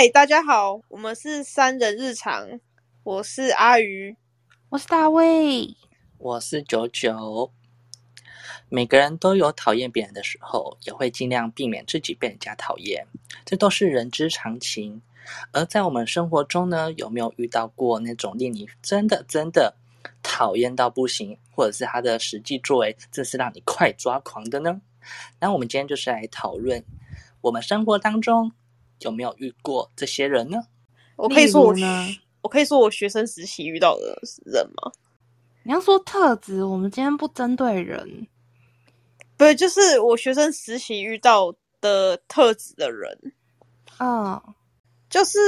嗨，大家好，我们是三人日常，我是阿鱼，我是大卫，我是九九。每个人都有讨厌别人的时候，也会尽量避免自己被人家讨厌，这都是人之常情。而在我们生活中呢，有没有遇到过那种令你真的真的讨厌到不行，或者是他的实际作为真是让你快抓狂的呢？那我们今天就是来讨论我们生活当中。有没有遇过这些人呢？我可以说我呢，我可以说我学生时期遇到的人吗？你要说特质，我们今天不针对人，不就是我学生实习遇到的特质的人。嗯，就是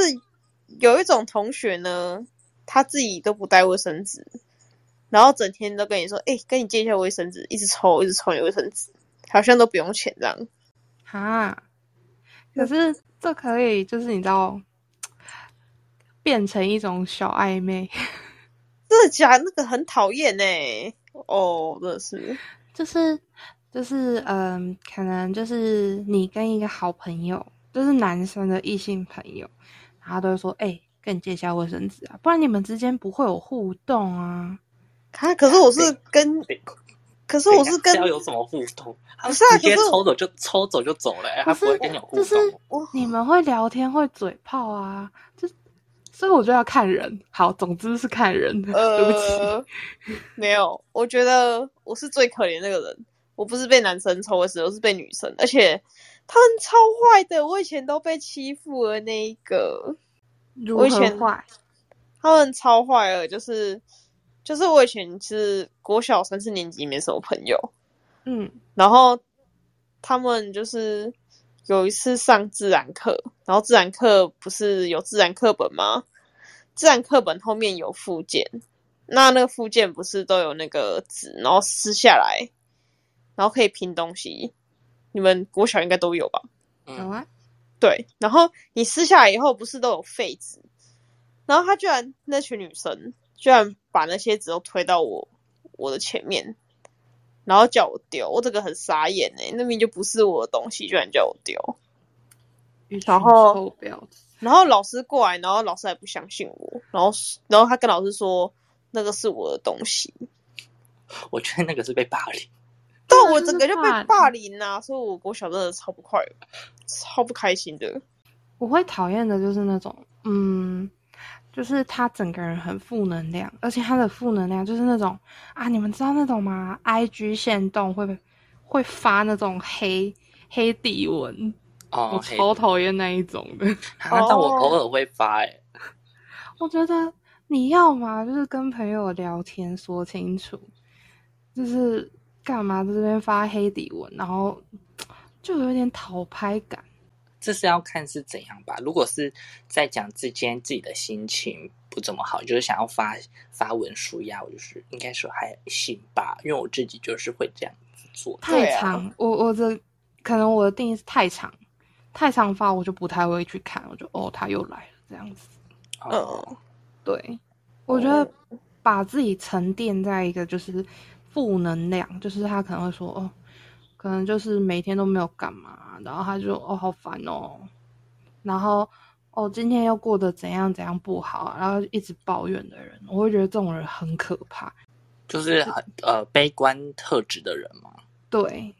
有一种同学呢，他自己都不带卫生纸，然后整天都跟你说：“哎，跟你借一下卫生纸。”一直抽，一直抽你卫生纸，好像都不用钱这样。哈，可是。这可以，就是你知道，变成一种小暧昧。真的假？那个很讨厌呢。哦，真的是，就是就是，嗯，可能就是你跟一个好朋友，就是男生的异性朋友，他都会说：“哎，跟你借一下卫生纸啊，不然你们之间不会有互动啊。”他可是我是跟。可是我是跟要有什么互动？不是啊，直接抽走就抽走就走了，他不会跟你互动。就是你们会聊天会嘴炮啊，就所以我就要看人。好，总之是看人。对不起，没有，我觉得我是最可怜那个人。我不是被男生抽的时候，是被女生，而且他们超坏的。我以前都被欺负了那一个，我以前坏，他们超坏了，就是。就是我以前是国小三四年级没什么朋友，嗯，然后他们就是有一次上自然课，然后自然课不是有自然课本吗？自然课本后面有附件，那那个附件不是都有那个纸，然后撕下来，然后可以拼东西。你们国小应该都有吧？有啊，对，然后你撕下来以后不是都有废纸，然后他居然那群女生。居然把那些纸都推到我我的前面，然后叫我丢，我这个很傻眼哎，那明明就不是我的东西，居然叫我丢。然后，然后老师过来，然后老师还不相信我，然后然后他跟老师说那个是我的东西。我觉得那个是被霸凌，但我整个就被霸凌啊！所以我我小真的超不快，超不开心的。我会讨厌的就是那种，嗯。就是他整个人很负能量，而且他的负能量就是那种啊，你们知道那种吗？I G 线动会会发那种黑黑底文，哦，我超讨厌那一种的。但我偶尔会发诶。我觉得你要嘛就是跟朋友聊天说清楚，就是干嘛在这边发黑底文，然后就有点讨拍感。这是要看是怎样吧。如果是在讲之间自己的心情不怎么好，就是想要发发文舒压，我就是应该说还行吧。因为我自己就是会这样子做。太长，我我的可能我的定义是太长，太长发我就不太会去看。我就哦，他又来了这样子。哦，对，我觉得把自己沉淀在一个就是负能量，就是他可能会说哦。可能就是每天都没有干嘛，然后他就哦好烦哦，然后哦今天又过得怎样怎样不好，然后一直抱怨的人，我会觉得这种人很可怕，就是很呃悲观特质的人嘛。对，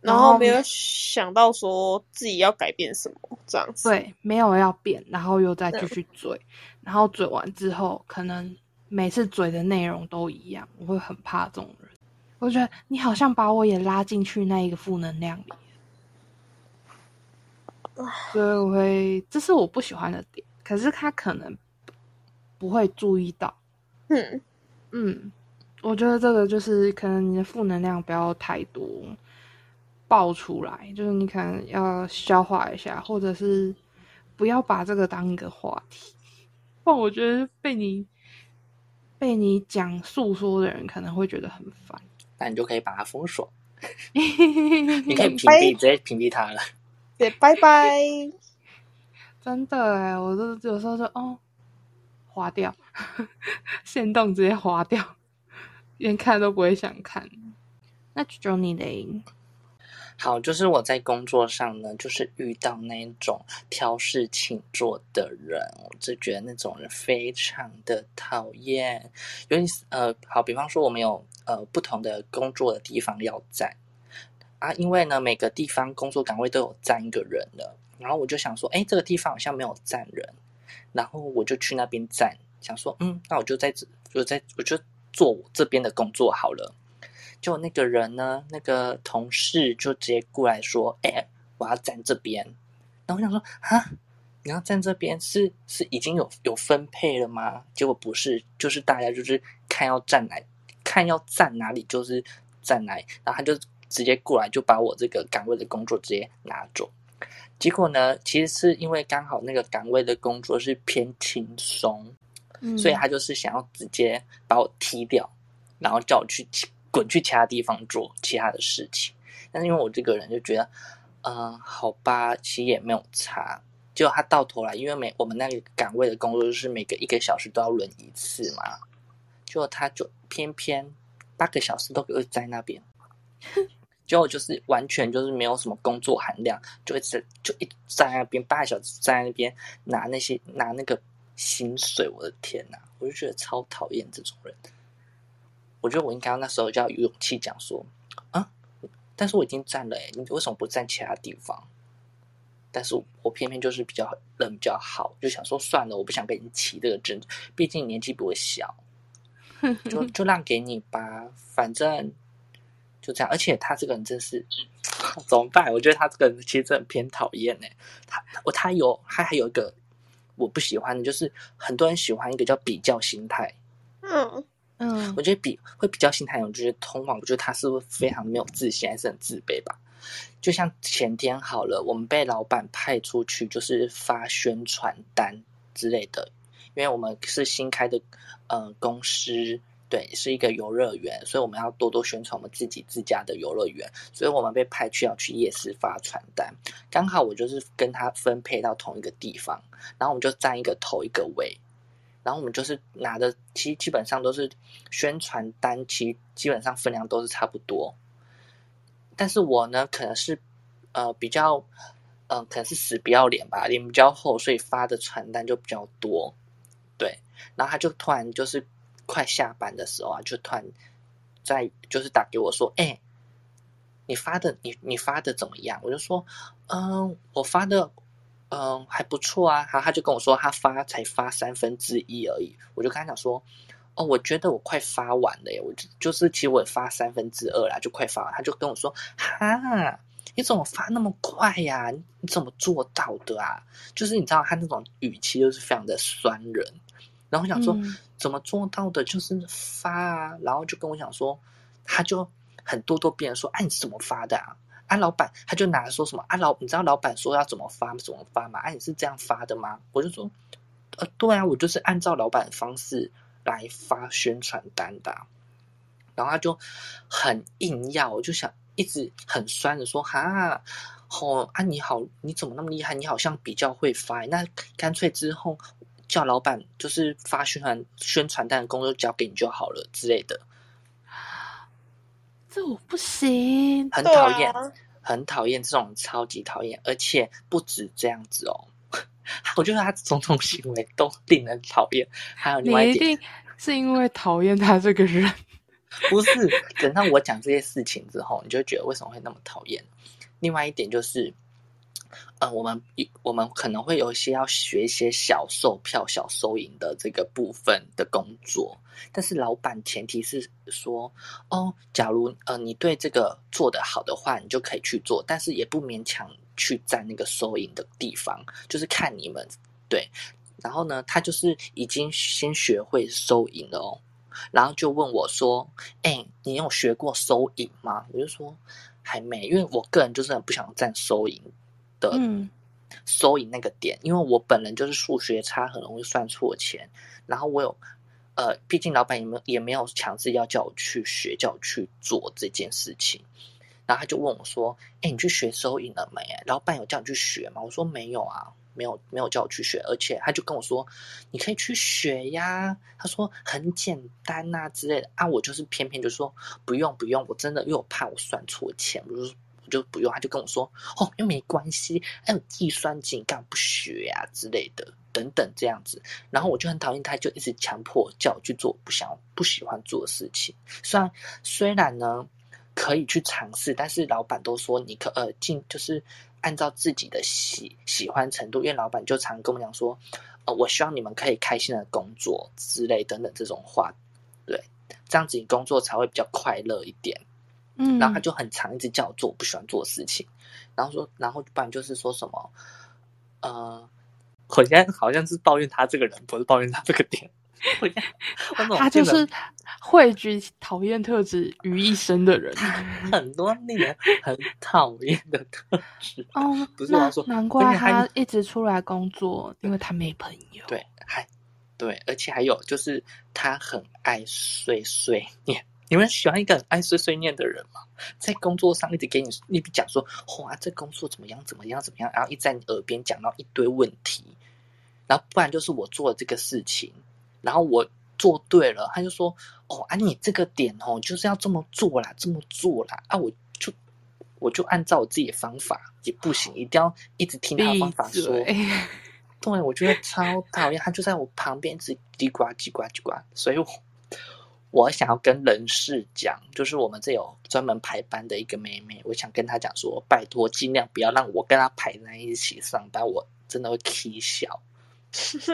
然后没有想到说自己要改变什么这样子。对，没有要变，然后又再继续嘴，然后嘴完之后，可能每次嘴的内容都一样，我会很怕这种人。我觉得你好像把我也拉进去那一个负能量里，所以我会，这是我不喜欢的点。可是他可能不会注意到，嗯嗯，我觉得这个就是可能你的负能量不要太多爆出来，就是你可能要消化一下，或者是不要把这个当一个话题。不然我觉得被你被你讲诉说的人可能会觉得很烦。那你就可以把它封锁，你可以屏蔽，直接屏蔽它了。对，拜拜。真的哎，我都有时候就哦，划掉，线动直接划掉，连看都不会想看。那就你嘞。好，就是我在工作上呢，就是遇到那种挑事情做的人，我就觉得那种人非常的讨厌。尤其是呃，好，比方说我们有呃不同的工作的地方要站啊，因为呢每个地方工作岗位都有站一个人的，然后我就想说，哎，这个地方好像没有站人，然后我就去那边站，想说，嗯，那我就在这，就在我就做我这边的工作好了。就那个人呢，那个同事就直接过来说：“哎，我要站这边。”然后我想说：“哈，你要站这边是是已经有有分配了吗？”结果不是，就是大家就是看要站哪，看要站哪里就是站哪，然后他就直接过来就把我这个岗位的工作直接拿走。结果呢，其实是因为刚好那个岗位的工作是偏轻松，所以他就是想要直接把我踢掉，然后叫我去。滚去其他地方做其他的事情，但是因为我这个人就觉得，嗯，好吧，其实也没有差。结果他到头来，因为每我们那个岗位的工作就是每个一个小时都要轮一次嘛，就他就偏偏八个小时都会在那边，结果就是完全就是没有什么工作含量，就一直就一在那边八个小时在那边拿那些拿那个薪水，我的天呐，我就觉得超讨厌这种人。我觉得我应该那时候就要有勇气讲说啊，但是我已经站了哎，你为什么不站其他地方？但是我偏偏就是比较人比较好，就想说算了，我不想跟你起这个争，毕竟年纪比我小，就就让给你吧，反正就这样。而且他这个人真是怎么办？我觉得他这个人其实真的偏讨厌哎，他我他有他还有一个我不喜欢的，就是很多人喜欢一个叫比较心态，嗯。嗯，我觉得比会比较心态，我觉得通往，我觉得他是不是非常没有自信，还是很自卑吧？就像前天好了，我们被老板派出去，就是发宣传单之类的，因为我们是新开的，呃，公司，对，是一个游乐园，所以我们要多多宣传我们自己自家的游乐园，所以我们被派去要去夜市发传单，刚好我就是跟他分配到同一个地方，然后我们就站一个头一个尾。然后我们就是拿的，其基本上都是宣传单，其基本上分量都是差不多。但是我呢，可能是呃比较，嗯，可能是死不要脸吧，脸比较厚，所以发的传单就比较多。对，然后他就突然就是快下班的时候啊，就突然在就是打给我说：“哎，你发的你你发的怎么样？”我就说：“嗯，我发的。”嗯，还不错啊。然后他就跟我说，他发才发三分之一而已。我就跟他讲说，哦，我觉得我快发完了耶。我就就是其实我发三分之二啦，就快发完。他就跟我说，哈，你怎么发那么快呀？你怎么做到的啊？就是你知道他那种语气就是非常的酸人。然后我想说，怎么做到的？就是发啊。然后就跟我讲说，他就很咄咄逼人说，哎，你是怎么发的啊？啊，老板他就拿来说什么啊？老你知道老板说要怎么发怎么发吗？啊，你是这样发的吗？我就说，呃，对啊，我就是按照老板的方式来发宣传单的。然后他就很硬要，我就想一直很酸的说，哈，哦啊，你好，你怎么那么厉害？你好像比较会发，那干脆之后叫老板就是发宣传宣传单的工作交给你就好了之类的。这我不行，很讨厌，很讨厌这种超级讨厌，而且不止这样子哦。我觉得他种种行为都令人讨厌。还有另外一点，是因为讨厌他这个人，不是？等到我讲这些事情之后，你就觉得为什么会那么讨厌？另外一点就是。呃，我们我们可能会有一些要学一些小售票、小收银的这个部分的工作，但是老板前提是说，哦，假如呃你对这个做得好的话，你就可以去做，但是也不勉强去占那个收银的地方，就是看你们对。然后呢，他就是已经先学会收银了哦，然后就问我说，哎，你有学过收银吗？我就说还没，因为我个人就是很不想占收银。嗯，收银那个点，因为我本人就是数学差，很容易算错钱。然后我有，呃，毕竟老板也没有也没有强制要叫我去学，叫我去做这件事情。然后他就问我说：“哎，你去学收银了没？老板有叫你去学吗？”我说：“没有啊，没有，没有叫我去学。”而且他就跟我说：“你可以去学呀。”他说：“很简单呐之类的。”啊，我就是偏偏就说：“不用不用，我真的因为我怕我算错钱，我就就不用。”他就跟我说：“哦，又没关系，还有计算机，干嘛不学呀之类的，等等这样子。”然后我就很讨厌他，就一直强迫叫我去做不想不喜欢做的事情。虽然虽然呢。可以去尝试，但是老板都说你可呃进就是按照自己的喜喜欢程度，因为老板就常跟我们讲说，呃，我希望你们可以开心的工作之类等等这种话，对，这样子你工作才会比较快乐一点。嗯，然后他就很常一直叫我做我不喜欢做的事情，然后说，然后不然就是说什么，呃，我现在好像是抱怨他这个人，不是抱怨他这个点。他就是汇聚讨厌特质于一身的人，很多令人很讨厌的特质。哦，不是我说，难怪他一直出来工作，因为他没朋友。对，还对，而且还有就是他很爱碎碎念。你们喜欢一个很爱碎碎念的人吗？在工作上一直给你你讲说，哇，这工作怎么样怎么样怎么样，然后一在你耳边讲到一堆问题，然后不然就是我做了这个事情。然后我做对了，他就说：“哦啊，你这个点哦，就是要这么做啦，这么做啦啊！”我就我就按照我自己的方法也不行，一定要一直听他方法说。对，我觉得超讨厌，他就在我旁边一直叽呱叽呱叽呱。所以我我想要跟人事讲，就是我们这有专门排班的一个妹妹，我想跟她讲说：拜托，尽量不要让我跟她排在一起上班，我真的会气笑。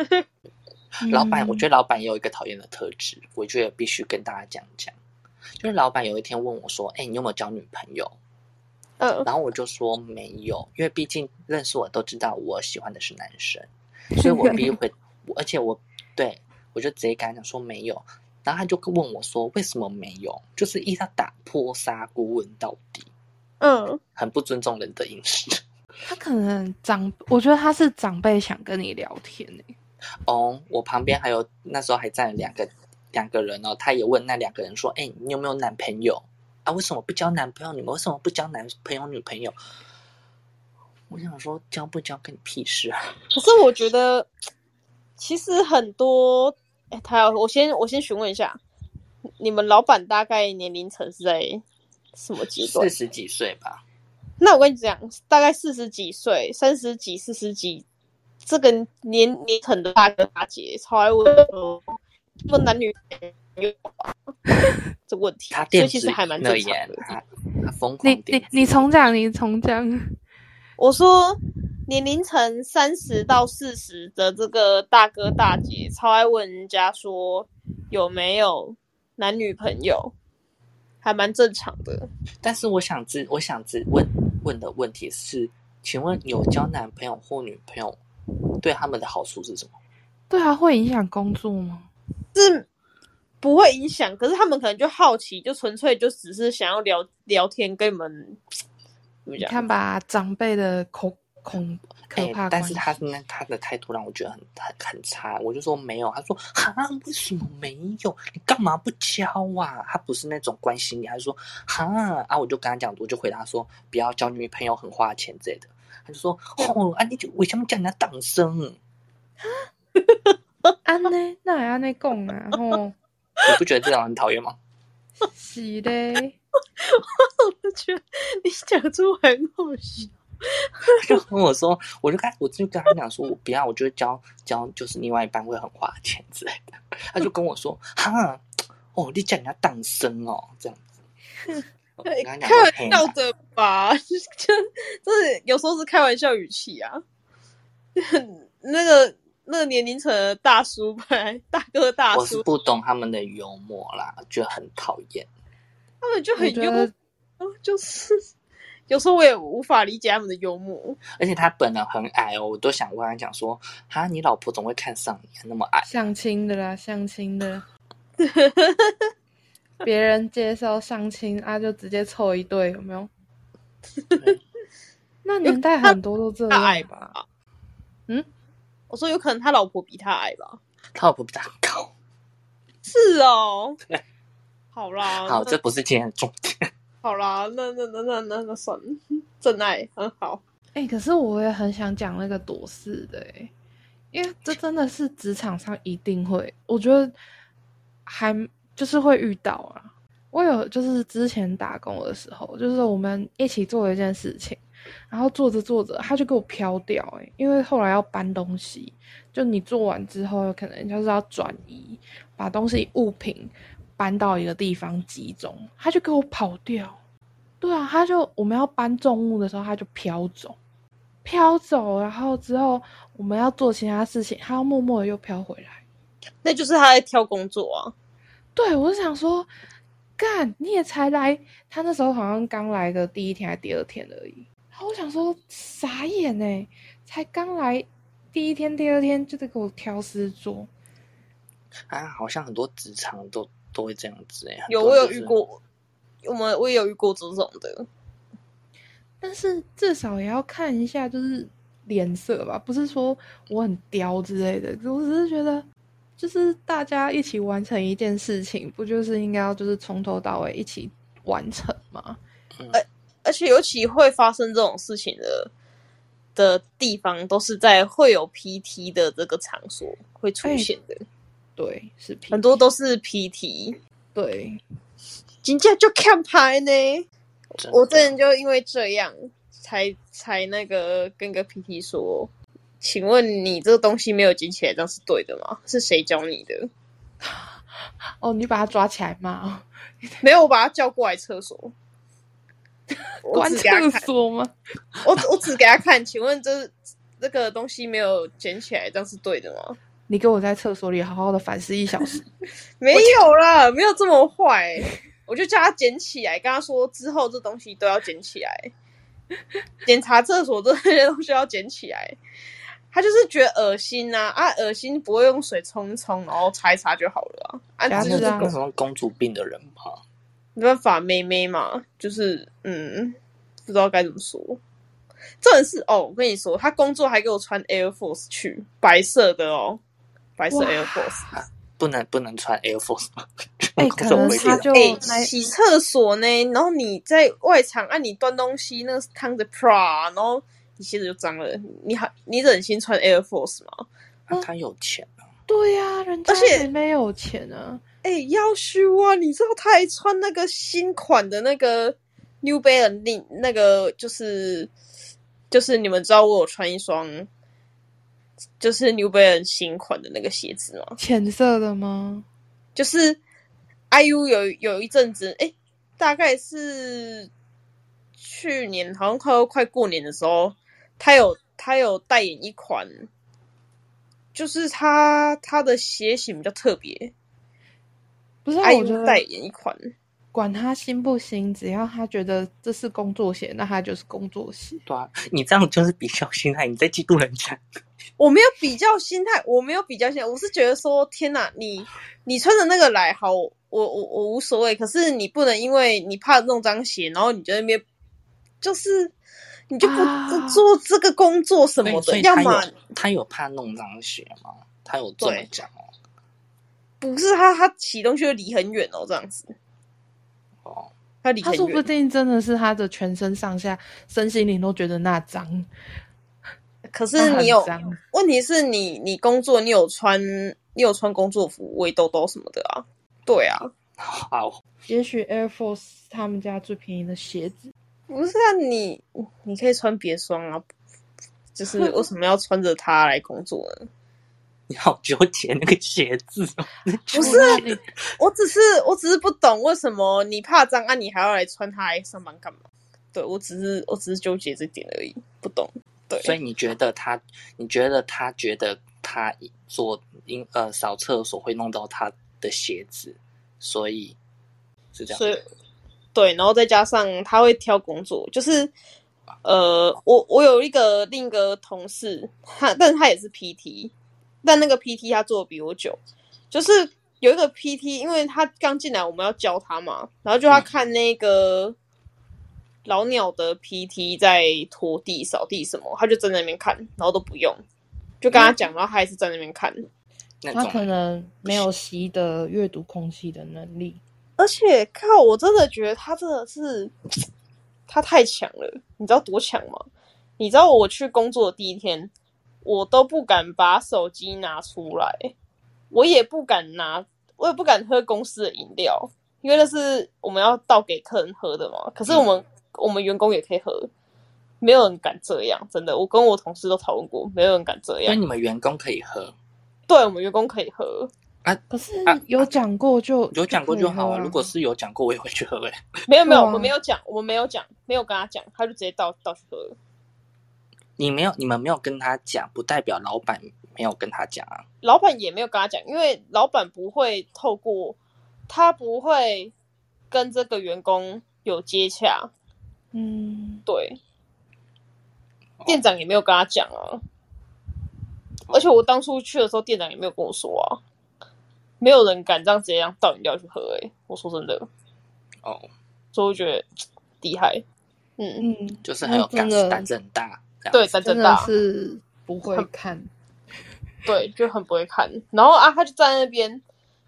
老板，我觉得老板也有一个讨厌的特质，我觉得必须跟大家讲讲。就是老板有一天问我说：“哎，你有没有交女朋友？”嗯，然后我就说没有，因为毕竟认识我都知道我喜欢的是男生，所以我 必须会，而且我对我就直接跟他讲说没有。然后他就问我说：“为什么没有？”就是一他打破砂锅问到底，嗯，很不尊重人的隐私。他可能长，我觉得他是长辈想跟你聊天呢。哦，我旁边还有那时候还站了两个两个人哦，他也问那两个人说：“哎，你有没有男朋友啊？为什么不交男朋友？你们为什么不交男朋友女朋友？”我想说，交不交跟你屁事啊！可是我觉得，其实很多，哎，他要我先我先询问一下，你们老板大概年龄层是在什么阶段？四十几岁吧。那我跟你讲，大概四十几岁、三十几、四十几。这个年龄层的大哥大姐超爱问说，问男女有 这问题，所以其实还蛮正常的。他疯狂。你你你重讲，你重讲。我说年龄层三十到四十的这个大哥大姐超爱问人家说有没有男女朋友，还蛮正常的。但是我想知，我想知问问的问题是，请问有交男朋友或女朋友？对他们的好处是什么？对啊，会影响工作吗？是不会影响，可是他们可能就好奇，就纯粹就只是想要聊聊天，跟你们你看吧，长辈的恐恐可怕。但是他那他的态度让我觉得很很很差。我就说没有，他说哈，为什么没有？你干嘛不交啊？他不是那种关心你，还是说哈啊？我就跟他讲，我就回答说不要交女朋友，很花钱之类的。他就说：“哦，啊，你就为什么叫人家党生？安呢？那还安呢讲啊？哦，你不觉得这样很讨厌吗？是的，我觉得你讲出很好笑。就跟我说，我就跟我就跟他讲说，我不要，我觉得交交就是另外一半会很花钱之类的。他就跟我说：哈，哦，你叫人家党生哦，这样子。”开玩笑的吧，就就是有时候是开玩笑语气啊。那个那个年龄层的大叔本来大哥大叔，我是不懂他们的幽默啦，觉得很讨厌。他们就很幽默，就是有时候我也无法理解他们的幽默。而且他本人很矮哦，我都想跟他讲说：哈，你老婆总会看上你，那么矮，相亲的啦，相亲的。别人介绍相亲啊，就直接凑一对，有没有？那年代很多都这样矮吧？嗯，我说有可能他老婆比他矮吧？他老婆比他高。是哦对，好啦，好，那这不是今天的重点。好啦，那那那那那那算了，真爱很好。哎、可是我也很想讲那个躲事的哎、因为这真的是职场上一定会，我觉得还就是会遇到啊。我有就是之前打工的时候，就是我们一起做一件事情，然后做着做着他就给我飘掉哎、因为后来要搬东西，就你做完之后，有可能就是要转移，把东西物品搬到一个地方集中，他就给我跑掉。对啊，他就我们要搬重物的时候，他就飘走，飘走，然后之后我们要做其他事情，他要默默的又飘回来。那就是他在挑工作啊。对我就想说，干你也才来，他那时候好像刚来的第一天还第二天而已。然后我想说，傻眼呢，才刚来第一天、第二天就得给我挑事做。啊，好像很多职场都都会这样子哎、很有我有遇过，我们我也有遇过这种的。但是至少也要看一下，就是脸色吧，不是说我很刁之类的。我只是觉得，就是大家一起完成一件事情，不就是应该要就是从头到尾一起完成吗？而且尤其会发生这种事情的的地方，都是在会有 PT 的这个场所会出现的，对，是很多都是 PT，对，今天就看牌呢。我之的前就因为这样，才才那个跟个 PT 说，请问你这个东西没有捡起来，这样是对的吗？是谁教你的？哦，你把他抓起来骂哦，没有，我把他叫过来厕所，我关只所吗？我我只给他看，请问这这个东西没有捡起来，这样是对的吗？你给我在厕所里好好的反思一小时。没有啦，没有这么坏。我就叫他捡起来，跟他说之后这东西都要捡起来，检查厕所这些东西要捡起来。他就是觉得恶心呐、啊，恶心不会用水冲一冲，然后擦一擦就好了啊。啊，这就是什么公主病的人吧？没办法，妹妹嘛，就是嗯，不知道该怎么说。这人是哦，我跟你说，他工作还给我穿 Air Force 去，白色的哦，白色 Air Force。不能不能穿 Air Force 吗？哎工可能他就洗厕所呢，然后你在外场啊，你端东西，那个是烫着 pra，然后你鞋子就脏了，你还你忍心穿 Air Force 吗？啊他有钱啊，对呀、人家而且没有钱啊。哎、要虚啊！你知道他还穿那个新款的那个 New Balance，那个就是就是你们知道我有穿一双，就是 New Balance 新款的那个鞋子吗？浅色的吗？就是 IU 有有一阵子，哎、大概是去年好像快要快过年的时候，他有他有代言一款，就是他他的鞋型比较特别不是，IU 代言一款。管他新不新，只要他觉得这是工作鞋，那他就是工作鞋。对啊，你这样就是比较心态，你在嫉妒人家。我没有比较心态，我没有比较心态，我是觉得说，天哪，你你穿着那个来，好，我我我无所谓，可是你不能因为你怕弄脏鞋，然后你就在那边，就是你就不啊做这个工作什么的，要么他有怕弄脏鞋吗？他有这么对讲哦。不是他他骑东西会离很远哦，这样子，哦，他离他说不，定真的是他的全身上下、身心灵都觉得那脏，可是你有脏。问题是你你工作你有穿你有穿工作服围兜兜什么的啊，对啊，好，也许 Air Force 他们家最便宜的鞋子，不是啊，你你可以穿别双啊，就是为什么要穿着它来工作呢？你好纠结那个鞋子哦。不是 我只是我只是不懂为什么你怕脏啊，你还要来穿它来上班干嘛？对我只是我只是纠结这点而已，不懂。对，所以你觉得他？你觉得他觉得他做因呃扫厕所会弄到他的鞋子，所以是这样。所以对，然后再加上他会挑工作，就是呃，我我有一个另一个同事，他但是他也是 PT，但那个 PT 他做的比我久，就是有一个 PT，因为他刚进来，我们要教他嘛，然后就他看那个、老鸟的 PT 在拖地、扫地什么，他就站在那边看，然后都不用，就跟他讲，然后他还是在那边看。那他可能没有习得阅读空气的能力。而且靠，我真的觉得他真的是 他太强了，你知道多强吗？你知道我去工作的第一天，我都不敢把手机拿出来，我也不敢拿，我也不敢喝公司的饮料，因为那是我们要倒给客人喝的嘛。可是我们、我们员工也可以喝，没有人敢这样，真的。我跟我同事都讨论过，没有人敢这样。因为你们员工可以喝，对我们员工可以喝，啊可是啊有讲过就有讲过就好啊。如果是有讲过，我也会去喝诶、没有没有，我们没有讲，我们没有讲，没有跟他讲，他就直接倒倒去喝了。你没有，你们没有跟他讲，不代表老板没有跟他讲啊。老板也没有跟他讲，因为老板不会透过他不会跟这个员工有接洽，嗯，对，店长也没有跟他讲啊。而且我当初去的时候，店长也没有跟我说啊，没有人敢这样直接让倒饮料去喝、欸。我说真的，哦，所以我觉得厉害。嗯，嗯，就是很有那真 gas，的胆子很大。对，子真的是不会看。对，就很不会看。然后啊，他就站在那边，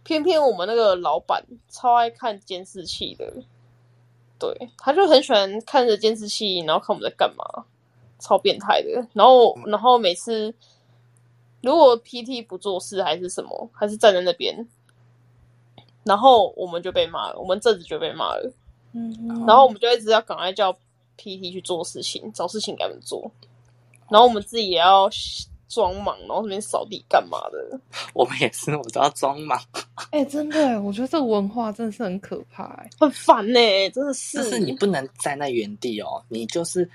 偏偏我们那个老板超爱看监视器的，对，他就很喜欢看着监视器，然后看我们在干嘛，超变态的。然后，然后每次如果 PT 不做事还是什么，还是站在那边，然后我们就被骂了，我们这子就被骂了。嗯，然后我们就一直要赶快叫 PT 去做事情，找事情给他们做，然后我们自己也要装忙，然后那边扫地干嘛的。我们也是，我都要装忙。哎、真的，我觉得这个文化真的是很可怕哎。很烦呢、真的是。就是你不能站在原地哦，你就是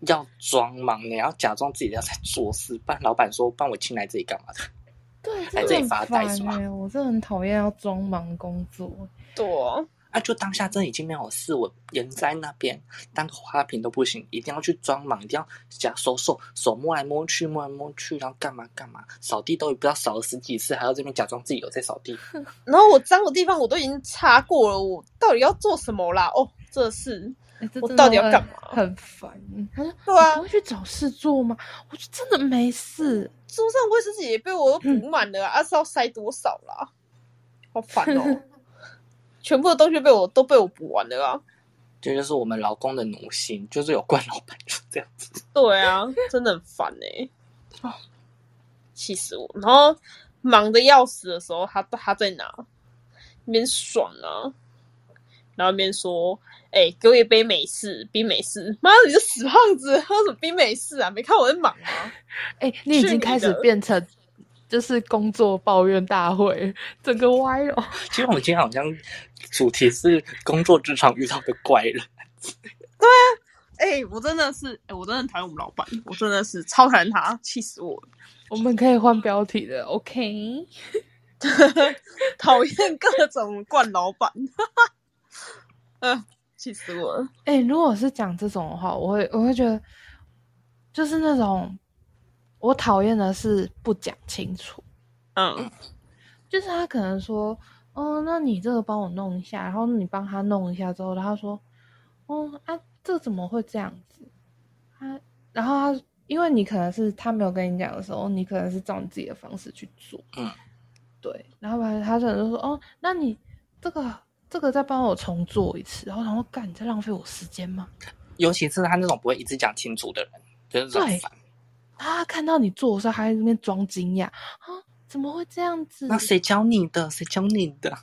要装忙，你要假装自己要在做事，不然老板说帮我进来这里干嘛的？对，在这里发呆是吧烦哎，我真的很讨厌要装忙工作。对啊，啊，就当下真的已经没有事，我人在那边当个花瓶都不行，一定要去装忙，一定要假手手手摸来摸去，摸来摸去，然后干嘛干嘛，扫地都不知道扫了十几次，还要这边假装自己有在扫地。然后我脏的地方我都已经擦过了，我到底要做什么啦？哦，这是我到底要干嘛很烦。他说：“对啊你不会去找事做吗？”我说：“真的没事。桌上卫生纸也被我都补满了啊，啊是要塞多少啦？好烦哦！全部的东西被我都被我补完了啊。这就是我们劳工的奴性，就是有惯老板就这样子。对啊，真的很烦哎、哦，气死我！然后忙的要死的时候，他他在哪？那边爽啊，然后那边说：“哎、给我一杯美式，冰美式。”妈的，你这死胖子，喝什么冰美式啊？没看我在忙吗？哎、你已经开始的变成就是工作抱怨大会，整个歪了。其实我们今天好像主题是工作职场遇到的怪人，对啊哎、我真的是，哎、我真的讨厌我们老板，我真的是超讨厌他，气死我了！我们可以换标题的，OK？讨厌各种惯老板，呃，气死我了！哎、如果是讲这种的话，我会我会觉得，就是那种我讨厌的是不讲清楚，嗯，就是他可能说，哦，那你这个帮我弄一下，然后你帮他弄一下之后，然后他说，哦啊，这怎么会这样子？他，然后他，因为你可能是他没有跟你讲的时候，你可能是照你自己的方式去做，嗯，对，然后他他可能就说，哦，那你这个这个再帮我重做一次，然后然后干，你在浪费我时间吗？尤其是他那种不会一直讲清楚的人，就是很烦。他看到你做的时候，还在那边装惊讶啊，怎么会这样子？那谁教你的？谁教你的？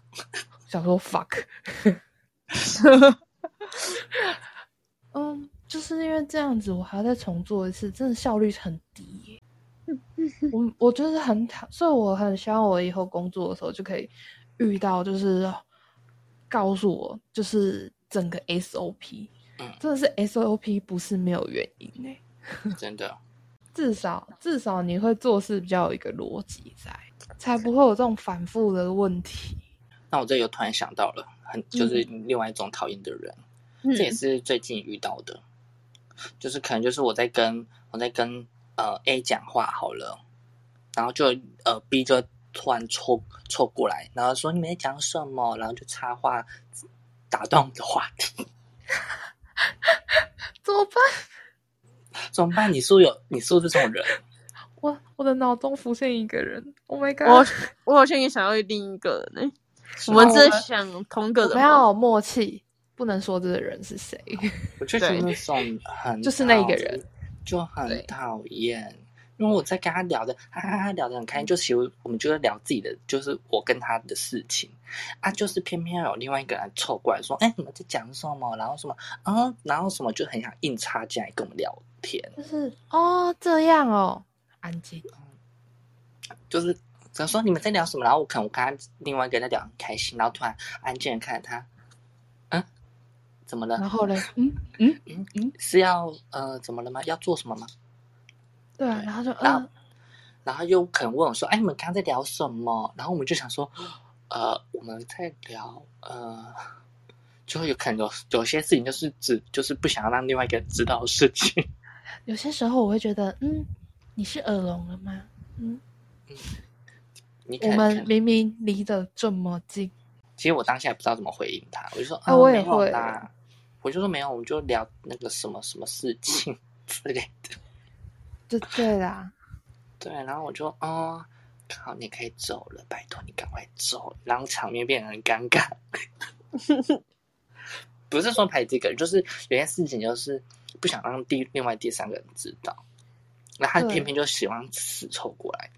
想说 fuck，嗯，就是因为这样子，我还要再重做一次，真的效率很低耶。我我就是很讨，所以我很希望我以后工作的时候就可以遇到，就是告诉我，就是整个 SOP，嗯真的是 SOP 不是没有原因诶。真的，至少至少你会做事比较有一个逻辑在，才不会有这种反复的问题。那我这又突然想到了，很就是另外一种讨厌的人，嗯这也是最近遇到的，就是可能就是我在跟我在跟呃 A 讲话好了，然后就呃 B 就突然凑凑过来，然后说你们在讲什么，然后就插话打断我们的话题。怎么办？怎么办？你是不是有你是不是这种人？我我的脑中浮现一个人，Oh my 我 god！我好像也想要另一个人呢、我们在想同个人吗，我们要有默契，不能说这个人是谁。我就觉得对那种很 就是那一个人就很讨厌，因为我在跟他聊的，哈哈哈聊得很开心，就其实我们就在聊自己的，就是我跟他的事情啊，就是偏偏有另外一个人凑过来说，哎，你们在讲什么？然后什么，嗯，然后什么就很想硬插进来跟我们聊天，就是哦，这样哦，安静。就是怎么说你们在聊什么？然后我可能我刚刚另外一个在聊很开心，然后突然安静的看着他，嗯，怎么了？然后嘞，嗯嗯嗯嗯，是要呃怎么了吗？要做什么吗？对啊，然后就然后嗯，然后又可能问我说：“哎，你们刚刚在聊什么？”然后我们就想说：“呃，我们在聊呃，就会有可能有有些事情就是只就是不想要让另外一个人知道的事情。有些时候我会觉得，嗯，你是耳聋了吗？嗯，你可我们明明离得这么近，其实我当下也不知道怎么回应他，我就说：“啊我也会啦。”我就说没有，我们就聊那个什么什么事情之类的。就对啦。对，然后我就哦，好，你可以走了，拜托你赶快走，然后场面变得很尴尬。不是说排这个，就是有些事情就是不想让第另外第三个人知道，那他偏偏就喜欢死凑过来。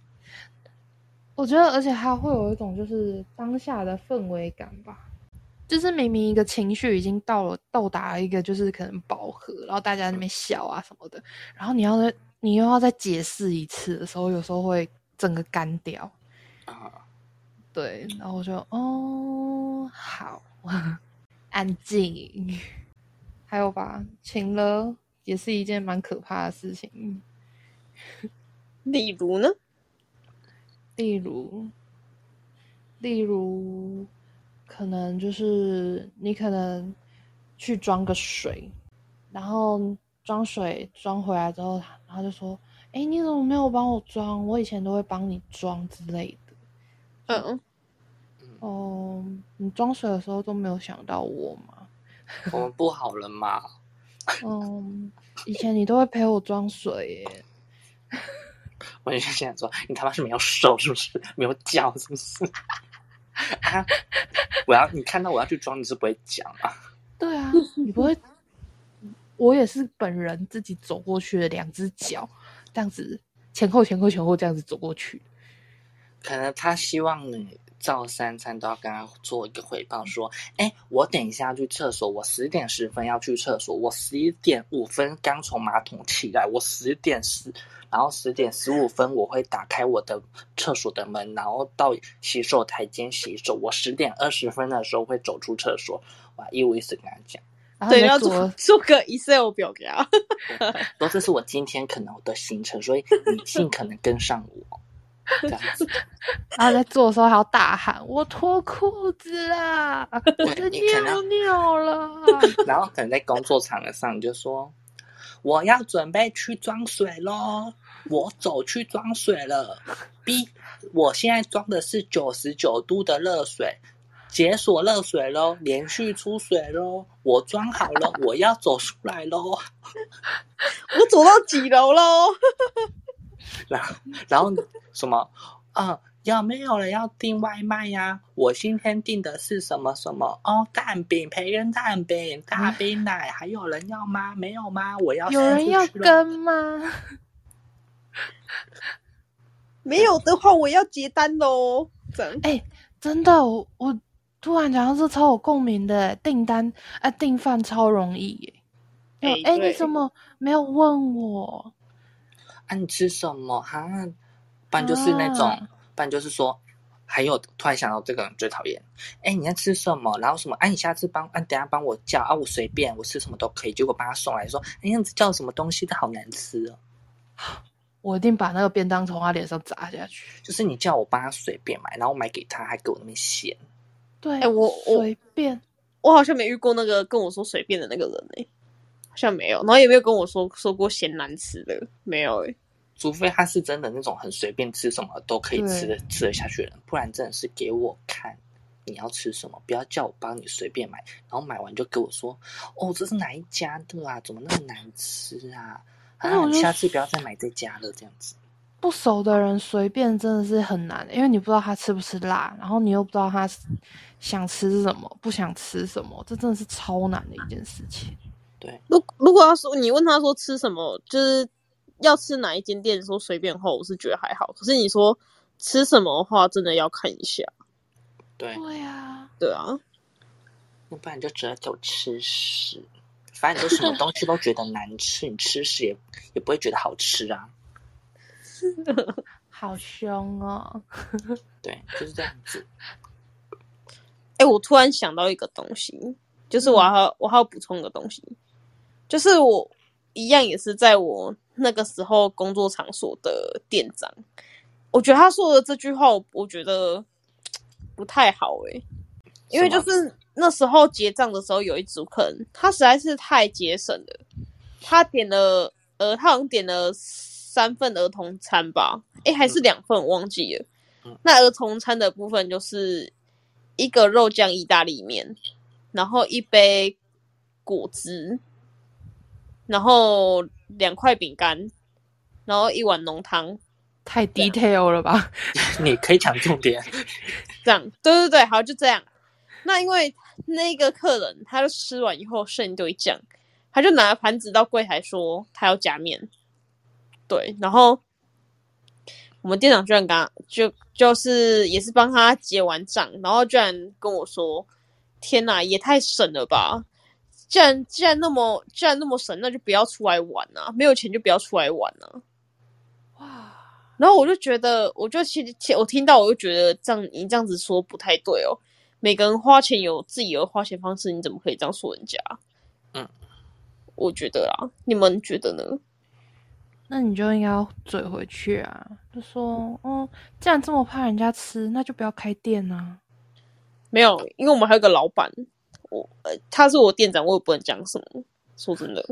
我觉得，而且还会有一种就是当下的氛围感吧，就是明明一个情绪已经到了到达一个就是可能饱和，然后大家在那边笑啊什么的，然后你要再你又要再解释一次的时候，有时候会整个干掉。啊、对，然后我就哦好，安静。还有吧，情了也是一件蛮可怕的事情。例如呢？例如，例如，可能就是你可能去装个水，然后装水装回来之后，然后就说：“哎，你怎么没有帮我装？我以前都会帮你装之类的。嗯，哦，你装水的时候都没有想到我吗？我们不好了嘛？嗯，以前你都会陪我装水耶。我就想说，你他妈是没有手是不是？没有脚是不是？啊！我要你看到我要去装，你是不会讲啊？对啊，你不会，我也是本人自己走过去的，两只脚这样子前后前后前后这样子走过去。可能他希望你照三餐都要跟他做一个回报，说：“哎，我等一下要去厕所，我十点十分要去厕所，我十一点五分刚从马桶起来，我十点十，然后十点十五分我会打开我的厕所的门，然后到洗手台间洗手，我十点二十分的时候会走出厕所。”哇，一五一十跟他讲，对，要做做个 Excel 表给他。说这是我今天可能的行程，所以你尽可能跟上我，这样子。然后在做的时候还要大喊：“我脱裤子啦！我尿尿了。然后可能在工作场合上，你就说我要准备去装水喽，我走去装水了。B，我现在装的是九十九度的热水，解锁热水喽，连续出水喽，我装好了，我要走出来喽。我走到几楼喽？然后，然后什么啊？有没有人要订外卖呀？我今天订的是什么什么哦？蛋饼、培根蛋饼、大冰奶，还有人要吗？没有吗？我要有人要跟吗？没有的话，我要结单喽。这样哎、真的，我我突然讲到这超有共鸣的，订单啊订饭超容易耶。哎、你怎么没有问我？啊，你吃什么哈？不然就是那种，啊不然就是说，还有突然想到这个人最讨厌，哎，你要吃什么？然后什么？哎、你下次帮，啊，等下帮我叫啊，我随便，我吃什么都可以。结果帮他送来说，哎，样子叫什么东西都好难吃哦。我一定把那个便当从他脸上砸下去。就是你叫我帮他随便买，然后我买给他，还给我那边嫌。对，哎我我随便。我好像没遇过那个跟我说随便的那个人呢、好像没有。然后也没有跟我说说过嫌难吃的，没有哎、除非他是真的那种很随便吃什么都可以吃的吃得下去的人，不然真的是给我看你要吃什么，不要叫我帮你随便买，然后买完就给我说，哦，这是哪一家的啊？怎么那么难吃啊？啊，你下次不要再买这家了，这样子。不熟的人随便真的是很难，因为你不知道他吃不吃辣，然后你又不知道他想吃什么，不想吃什么，这真的是超难的一件事情。对，如如果要说你问他说吃什么，就是要吃哪一间店，说随便后，我是觉得还好。可是你说吃什么的话，真的要看一下。对，对呀，对啊，要不然就只能走吃屎。反正你什么东西都觉得难吃，你吃屎也也不会觉得好吃啊。好凶哦！对，就是这样子。哎，我突然想到一个东西，就是我还我还要补充一个东西，就是我一样也是在我那个时候工作场所的店长，我觉得他说的这句话，我觉得不太好哎，因为就是那时候结账的时候，有一组客人，他实在是太节省了，他点了呃，他好像点了。三份儿童餐吧，哎，还是两份，我忘记了。那儿童餐的部分就是一个肉酱意大利面，然后一杯果汁，然后两块饼干，然后一碗浓汤。太 detail 了吧？你可以讲重点。这样，对对对，好，就这样。那因为那个客人，他就吃完以后剩一堆酱，他就拿盘子到柜台说他要加面。对，然后我们店长居然刚就就是也是帮他结完账，然后居然跟我说：“天哪，也太省了吧！既然既然那么既然那么神，那就不要出来玩啊！没有钱就不要出来玩啊！”哇！然后我就觉得，我就其实我听到我就觉得这样你这样子说不太对哦。每个人花钱有自己的花钱方式，你怎么可以这样说人家？嗯，我觉得啊，你们觉得呢？那你就应该要嘴回去啊，就说，嗯，既然这么怕人家吃，那就不要开店啊。没有，因为我们还有个老板，我呃，他是我店长，我也不能讲什么。说真的，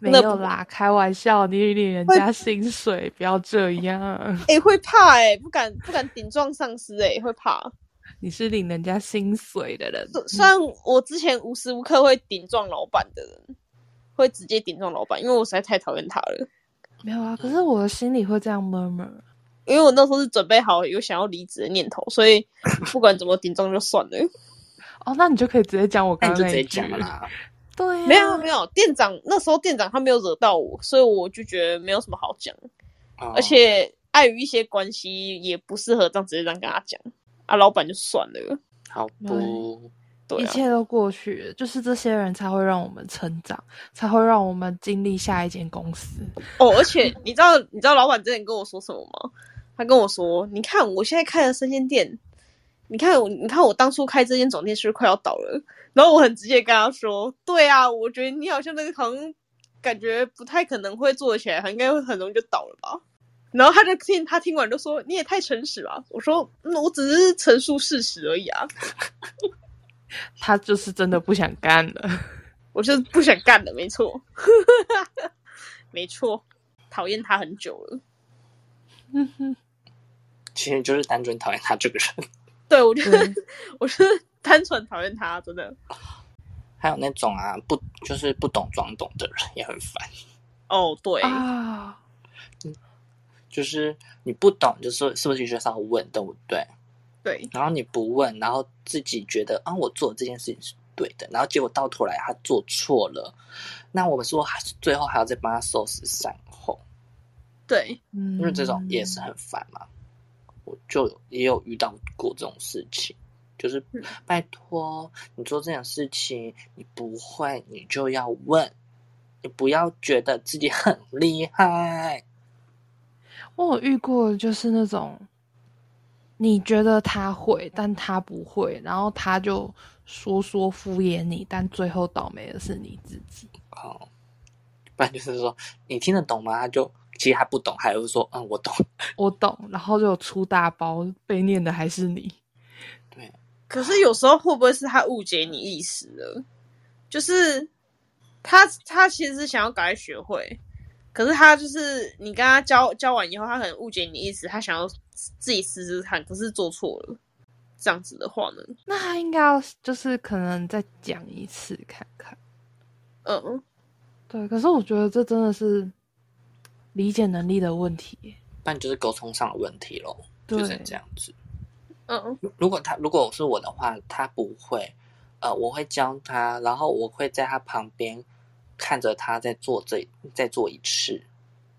没有啦，开玩笑，你领人家薪水，不要这样。哎，会怕哎，不敢不敢顶撞上司哎，会怕。你是领人家薪水的人，虽然我之前无时无刻会顶撞老板的人，会直接顶撞老板，因为我实在太讨厌他了。没有啊，可是我的心里会这样 murmur，因为我那时候是准备好有想要离职的念头，所以不管怎么顶撞就算了。哦，那你就可以直接讲我刚刚那讲啦。对，没有没有，店长那时候店长他没有惹到我，所以我就觉得没有什么好讲。而且碍于一些关系，也不适合这样直接这样跟他讲。啊，老板就算了。好不。一切都过去了，就是这些人才会让我们成长，才会让我们经历下一间公司。哦，而且你知道，你知道老板之前跟我说什么吗？他跟我说：“你看，我现在开了生鲜店，你看我，你看我当初开这间总店是不是快要倒了？”然后我很直接跟他说：“对啊，我觉得你好像那个好像，感觉不太可能会做起来，应该会很容易就倒了吧。”然后他就听他听完就说：“你也太诚实了。”我说：“嗯，我只是陈述事实而已啊。”他就是真的不想干了，我就是不想干了，没错，没错，讨厌他很久了。嗯哼，其实就是单纯讨厌他这个人。对，我觉得 我是单纯讨厌他，真的。还有那种啊，不就是不懂装懂的人也很烦。哦，对啊，嗯，就是你不懂，就是是不是就是要问，对不对？对，然后你不问，然后自己觉得啊，我做这件事情是对的，然后结果到头来他做错了，那我们说还是最后还要再帮他收拾善后。对，因为这种也是很烦嘛，我就也有遇到过这种事情，就是拜托你做这件事情，你不会你就要问，你不要觉得自己很厉害。我有遇过，就是那种。你觉得他会，但他不会，然后他就说说敷衍你，但最后倒霉的是你自己。哦，不然就是说你听得懂吗？他就其实还不懂，还会说嗯我懂，我懂，然后就出大包，被念的还是你。对，可是有时候会不会是他误解你意思了？就是他他其实是想要赶快学会。可是他就是你跟他教教完以后，他可能误解你意思，他想要自己试试看，可是做错了。这样子的话呢？那他应该要就是可能再讲一次看看。嗯，对，可是我觉得这真的是理解能力的问题耶。不然就是沟通上的问题咯，就是对这样子。嗯如如果他如果是我的话，他不会，呃，我会教他，然后我会在他旁边看着他在做这再做一次，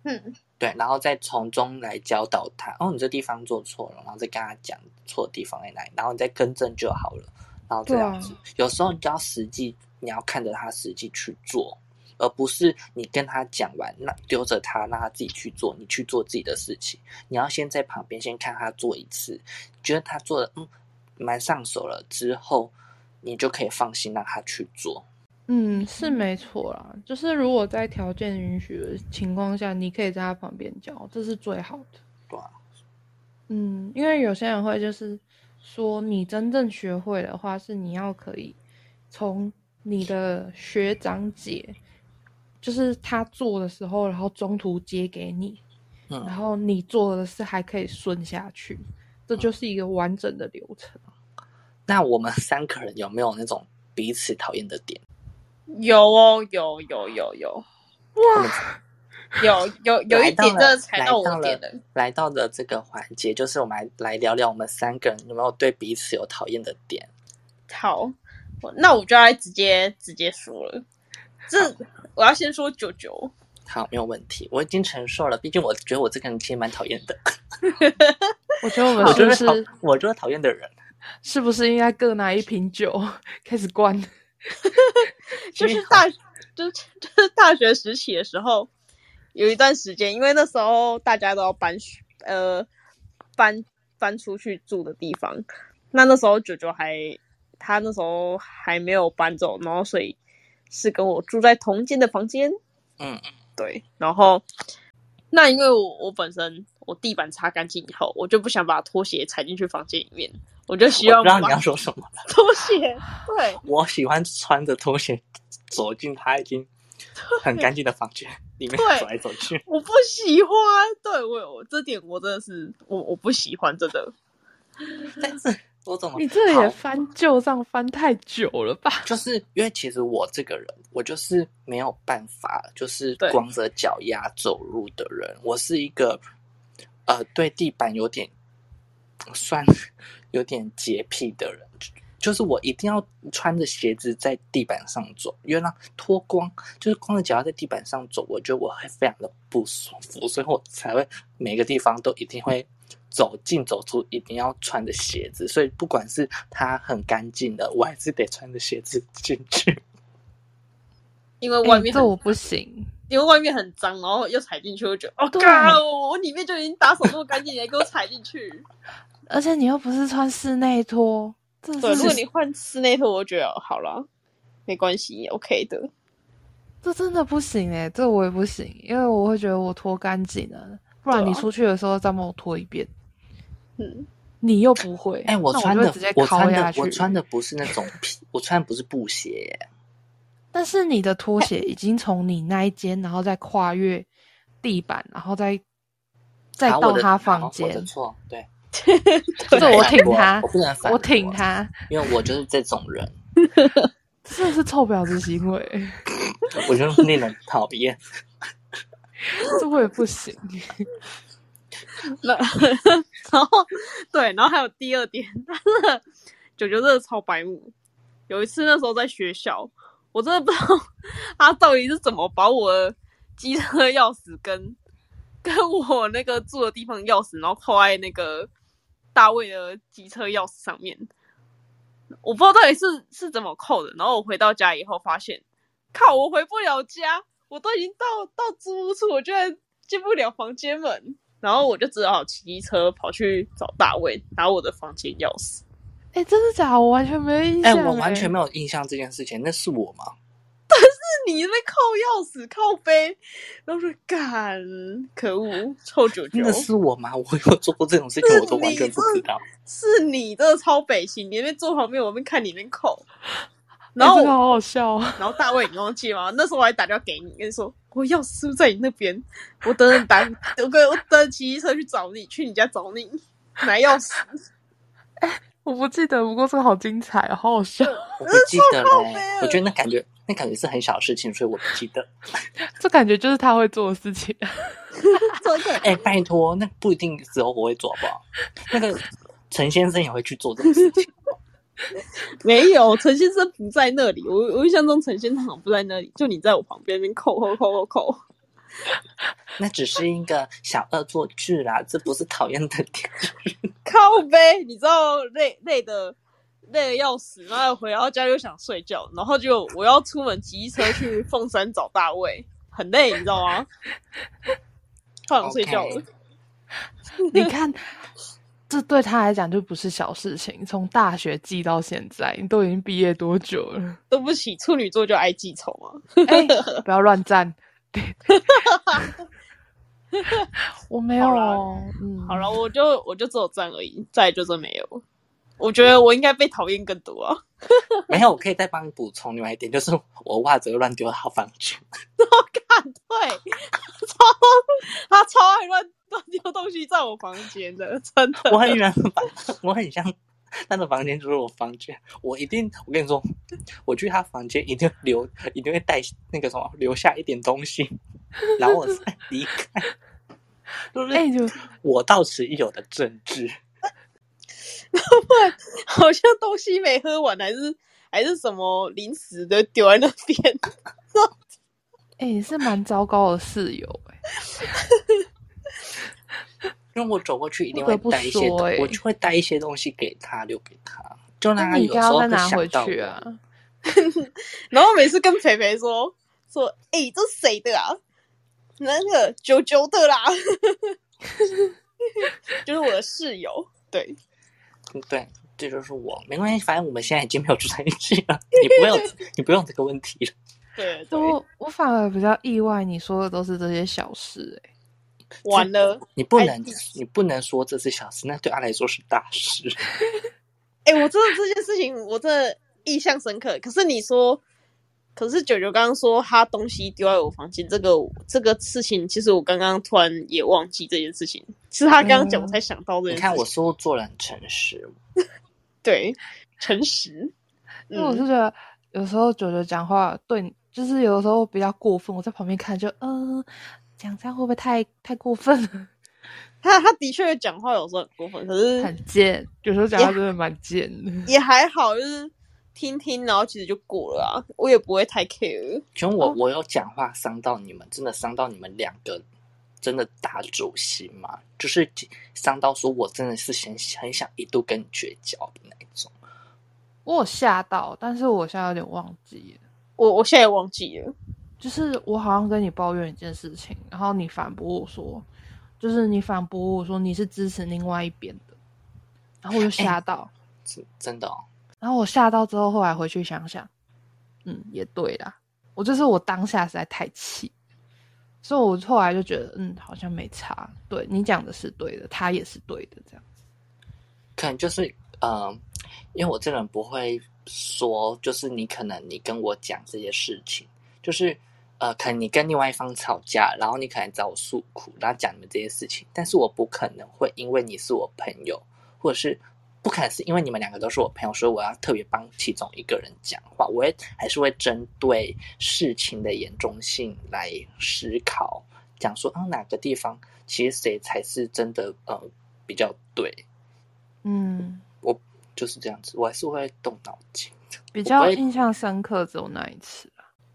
嗯对，然后再从中来教导他。哦，你这地方做错了，然后再跟他讲错的地方在哪里，然后你再更正就好了。然后这样子，有时候你要实际，你要看着他实际去做，而不是你跟他讲完，那丢着他让他自己去做，你去做自己的事情。你要先在旁边先看他做一次，觉得他做的嗯蛮上手了之后，你就可以放心让他去做。嗯，是没错啦。就是如果在条件允许的情况下，你可以在他旁边教，这是最好的。对啊嗯，因为有些人会就是说，你真正学会的话，是你要可以从你的学长姐，就是他做的时候，然后中途接给你，嗯然后你做的是还可以顺下去，这就是一个完整的流程。那我们三个人有没有那种彼此讨厌的点？有哦，有有有有哇，有有有一点真的踩到我的点了。来到了这个环节，就是我们来来聊聊我们三个人有没有对彼此有讨厌的点。好，那我就要直接直接说了。这我要先说九九，好，没有问题，我已经承受了。毕竟我觉得我这个人其实蛮讨厌的，我觉得我就是讨是我就是讨厌的人。是不是应该各拿一瓶酒 开始灌？就是大就是就是大学时期的时候，有一段时间，因为那时候大家都要搬呃搬搬出去住的地方，那那时候九九还他那时候还没有搬走，然后所以是跟我住在同间的房间，嗯，对，然后那因为我我本身我地板擦干净以后，我就不想把拖鞋踩进去房间里面，我就希望把我知道你要说什么了。拖鞋对。我喜欢穿着拖鞋走进他已经很干净的房间里面对走来走去。我不喜欢，对我我这点我真的是我我不喜欢，真的。但是我怎么你这也翻旧账翻太久了吧？就是因为其实我这个人，我就是没有办法，就是光着脚丫走路的人。我是一个呃，对地板有点算有点洁癖的人，就是我一定要穿着鞋子在地板上走，因为让脱光，就是光着脚丫在地板上走，我觉得我会非常的不舒服，所以我才会每个地方都一定会。走进走出一定要穿的鞋子，所以不管是它很干净的，我还是得穿着鞋子进去。因为外面这我不行。因为外面很脏，然后又踩进去，我就觉得哦，对干我我里面就已经打扫那么干净，你还给我踩进去。而且你又不是穿室内拖，这对，如果你换室内拖，我觉得好了，没关系，OK 的。这真的不行哎、这我也不行，因为我会觉得我拖干净了，不然你出去的时候再帮我拖一遍，嗯，你又不会。哎、我穿的我穿下去。的我穿的不是那种皮，我穿的不是布鞋耶。但是你的拖鞋已经从你那一间，然后再跨越地板，然后再再到他房间的，错，对，这我挺他我不能反驳我挺，他，因为我就是这种人，这是臭婊子行为，我就是令人讨厌。这我也不行。那然后对，然后还有第二点，他真的九九真的超白目。有一次那时候在学校，我真的不知道他到底是怎么把我机车钥匙跟跟我那个住的地方钥匙，然后扣在那个大卫的机车钥匙上面。我不知道到底是是怎么扣的。然后我回到家以后发现，靠，我回不了家，我都已经到到租屋处，我居然进不了房间门。然后我就只好骑机车跑去找大卫拿我的房间钥匙。哎、真的假的？我完全没有印哎、象、我完全没有印象这件事情，那是我吗？但是你那边靠钥匙靠背，然后说干，可恶，臭九九那，是我吗？我有做过这种事情，我都完全不知道。是你真的超北行，你那边坐旁边，我那边看你那边扣。哎。然后这个好好笑啊！然后大卫，你忘记吗？那时候我还打电话给你，跟你说我钥匙是不是在你那边？我等等打，我跟我等骑机车去找你，去你家找你拿钥匙。我不记得，不过这个好精彩哦，好好笑。我不记得嘞。我觉得那感觉那感觉是很小的事情，所以我不记得。这感觉就是他会做的事情。真的，哎，拜托，那不一定只有我会做，好不好？那个陈先生也会去做这个事情。没有，陈先生不在那里。我我印象中陈先生好像不在那里，就你在我旁边边扣扣扣扣扣。那只是一个小恶作剧啦，这不是讨厌的点。靠呗，你知道累累的累的要死，然后回到家又想睡觉，然后就我要出门骑车去凤山找大卫，很累，你知道吗？太想睡觉了。你看，这对他来讲就不是小事情。从大学记到现在，你都已经毕业多久了？对不起，处女座就爱记仇啊。哎，不要乱赞。我没有，嗯，好了，我就我就只有赞而已，再就是没有。我觉得我应该被讨厌更多啊。没有，我可以再帮你补充另外一点，就是我袜子乱丢到房间。我敢对，超他超爱乱乱丢东西在我房间的，真的。我很远把，我很像他的房间就是我房间，我一定，我跟你说，我去他房间一定留，一定会带那个什么，留下一点东西，然后我再离开。哎，就我到此一有的政治。不然好像东西没喝完，还是还是什么零食的丢在那边。哎，是蛮糟糕的室友哎。因为我走过去一定会带一些，我就会带一些东西给他，留给他，就让他有时候拿回去啊。然后每次跟肥肥说说，哎，这是谁的啊？那个九九的啦，就是我的室友，对。对，这就是我，没关系，反正我们现在已经没有住在一起了，你不用，你不用这个问题了。对，我我反而比较意外，你说的都是这些小事，哎，完了，你不能，你不能说这是小事，那对他来说是大事。哎，我真的这件事情，我真的印象深刻。可是你说。可是九九刚刚说他东西丢在我房间，这个这个事情，其实我刚刚突然也忘记这件事情。是他刚刚讲，我才想到的。你看，我说做人诚实，对，诚实。因为我是觉得有时候九九讲话对，就是有的时候比较过分。我在旁边看，就嗯，讲这样会不会太太过分了？他他的确讲话有时候很过分，可是很贱。有时候讲话真的蛮贱的，也还好，就是。听听，然后其实就过了啊，我也不会太 care。其实我我有讲话伤到你们，真的伤到你们两个，真的打主心嘛？就是伤到说我真的是很很想一度跟你绝交的那种。我有吓到，但是我现在有点忘记了。我我现在也忘记了，就是我好像跟你抱怨一件事情，然后你反驳我说，就是你反驳我说你是支持另外一边的，然后我就吓到，真真的。然后我吓到之后，后来回去想想，嗯，也对啦。我就是我当下实在太气，所以我后来就觉得，嗯，好像没差。对你讲的是对的，他也是对的，这样子。可能就是，嗯，因为我这个人不会说，就是你可能你跟我讲这些事情，就是呃，可能你跟另外一方吵架，然后你可能找我诉苦，然后讲你们这些事情，但是我不可能会因为你是我朋友，或者是。不可能是因为你们两个都是我朋友，所以我要特别帮其中一个人讲话。我会还是会针对事情的严重性来思考，讲说啊哪个地方其实谁才是真的呃比较对。嗯，我就是这样子，我还是会动脑筋。比较印象深刻只有那一次啊，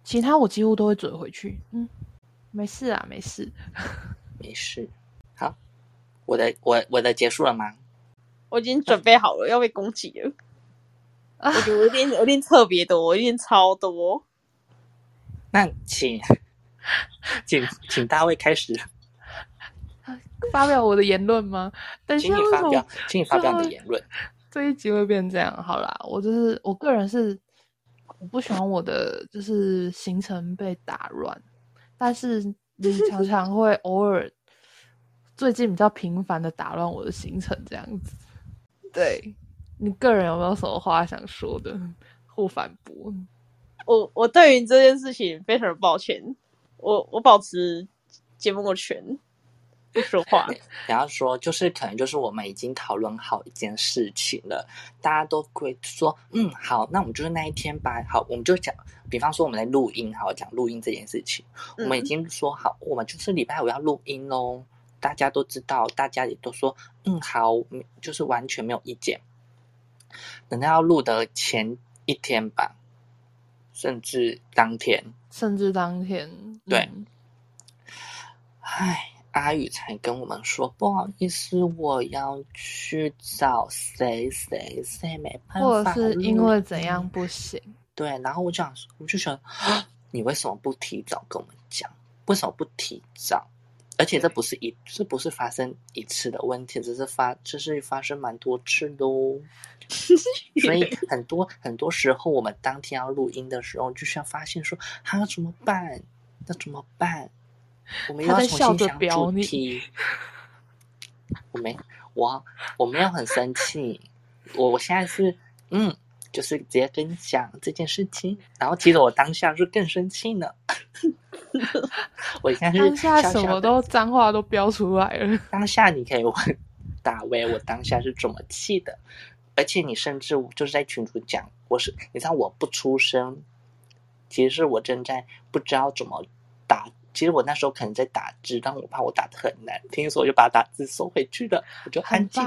其他我几乎都会追回去。嗯，没事啊，没事，没事。好，我的我我的结束了吗？我已经准备好了要被攻击了，我觉得有点有点特别多，有点超多。那请 请请大卫开始发表我的言论吗？请你发表，请你发表你的言论。这一集会变这样，好啦，我就是我个人是我不喜欢我的就是行程被打乱，但是你 常常会偶尔最近比较频繁的打乱我的行程，这样子。对你个人有没有什么话想说的或反驳？我我对于这件事情非常抱歉，我我保持缄默权。不说话。然后说，就是可能就是我们已经讨论好一件事情了，大家都会说，嗯，好，那我们就是那一天吧。好，我们就讲，比方说我们在录音，好讲录音这件事情，我们已经说好，我们就是礼拜五要录音哦。大家都知道，大家也都说，嗯，好，就是完全没有意见。等到要录的前一天吧，甚至当天，甚至当天，对。唉，阿宇才跟我们说，不好意思，我要去找谁谁谁，没办法，或者是因为怎样不行？对，然后我就想，我就想，你为什么不提早跟我们讲？为什么不提早？而且这不是一，这不是发生一次的问题，这是发，这是发生蛮多次的哦。所以很多很多时候，我们当天要录音的时候，就是要发现说，啊，怎么办？那怎么办？我们要重新想主题。我没，我我没有很生气，我我现在是，嗯，就是直接跟你讲这件事情，然后其实我当下是更生气呢。我现在当下什么都脏话都飙出来了。当下你可以问大威，我当下是怎么气的？而且你甚至就是在群主讲，我是你知道我不出声，其实是我正在不知道怎么打。其实我那时候可能在打字，但我怕我打的很难听，所以我就把打字收回去了。我就安静。